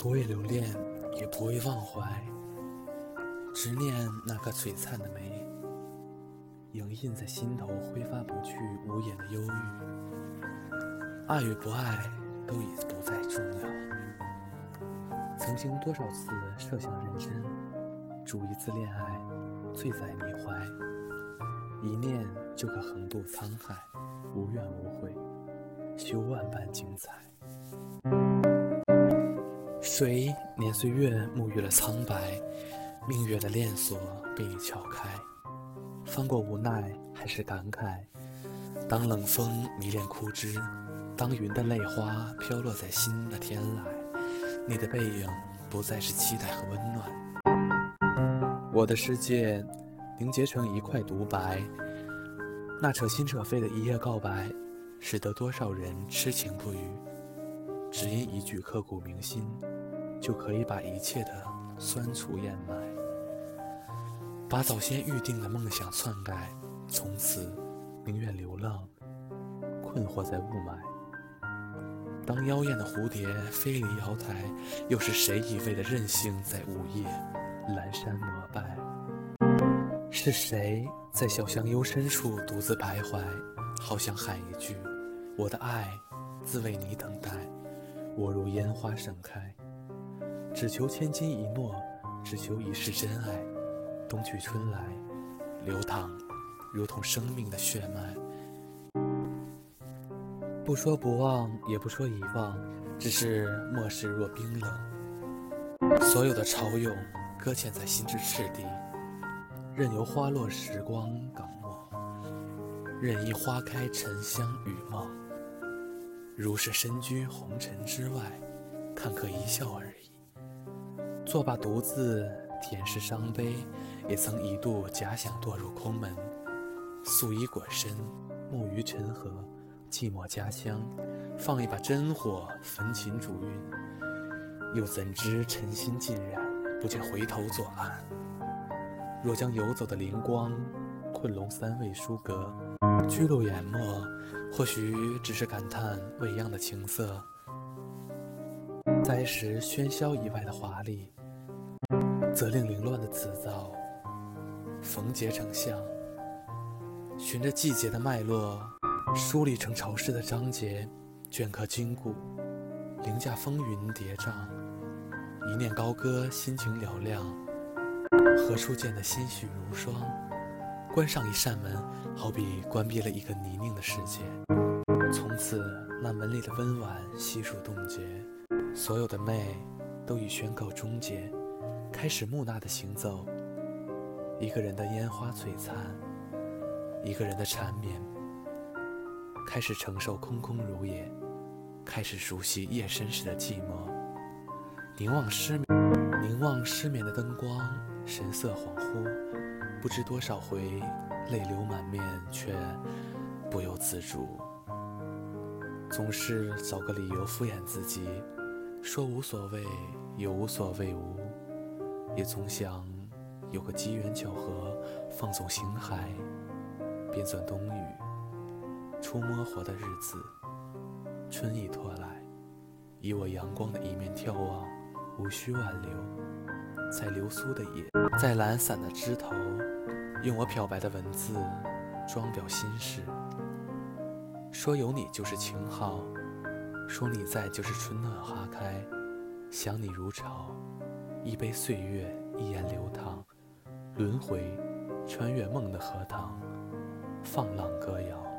不为留恋，也不为忘怀，执念那颗璀璨的眉，影印在心头，挥发不去无言的忧郁。爱与不爱，都已不再重要。曾经多少次设想人生，煮一次恋爱，醉在你怀，一念就可横渡沧海，无怨无悔，修万般精彩。随年岁月沐浴了苍白，明月的链锁被你撬开，翻过无奈还是感慨。当冷风迷恋枯枝，当云的泪花飘落在心的天籁，你的背影不再是期待和温暖。我的世界凝结成一块独白，那扯心扯肺的一夜告白，使得多少人痴情不渝，只因一句刻骨铭心。就可以把一切的酸楚掩埋，把早先预定的梦想篡改，从此宁愿流浪，困惑在雾霾。当妖艳的蝴蝶飞离瑶台，又是谁一味的任性在午夜阑珊膜拜？是谁在小巷幽深处独自徘徊，好想喊一句：我的爱，自为你等待。我如烟花盛开。只求千金一诺，只求一世真爱。冬去春来，流淌，如同生命的血脉。不说不忘，也不说遗忘，只是末世若冰冷。所有的潮涌，搁浅在心之赤地，任由花落时光港没，任意花开沉香雨梦。如是身居红尘之外，看客一笑而已。作罢独自舔舐伤悲，也曾一度假想堕入空门，素衣裹身，沐于尘河，寂寞家乡，放一把真火焚琴煮韵，又怎知尘心尽染，不见回头左岸。若将游走的灵光，困龙三味书阁，居露眼墨，或许只是感叹未央的情色，在时喧嚣以外的华丽。责令凌乱的词藻缝结成像，循着季节的脉络梳理成潮湿的章节，镌刻筋骨，凌驾风云叠嶂。一念高歌，心情嘹亮，何处见得心绪如霜？关上一扇门，好比关闭了一个泥泞的世界。从此，那门里的温婉悉数冻结，所有的媚都已宣告终结。开始木讷的行走，一个人的烟花璀璨，一个人的缠绵。开始承受空空如也，开始熟悉夜深时的寂寞。凝望失眠，凝望失眠的灯光，神色恍惚，不知多少回泪流满面，却不由自主。总是找个理由敷衍自己，说无所谓，也无所谓无。也总想有个机缘巧合，放纵形骸，便算冬雨。出摸活的日子，春意拖来，以我阳光的一面眺望，无需挽留。在流苏的夜，在懒散的枝头，用我漂白的文字，装裱心事。说有你就是晴好，说你在就是春暖花开，想你如潮。一杯岁月，一言流淌，轮回，穿越梦的荷塘，放浪歌谣。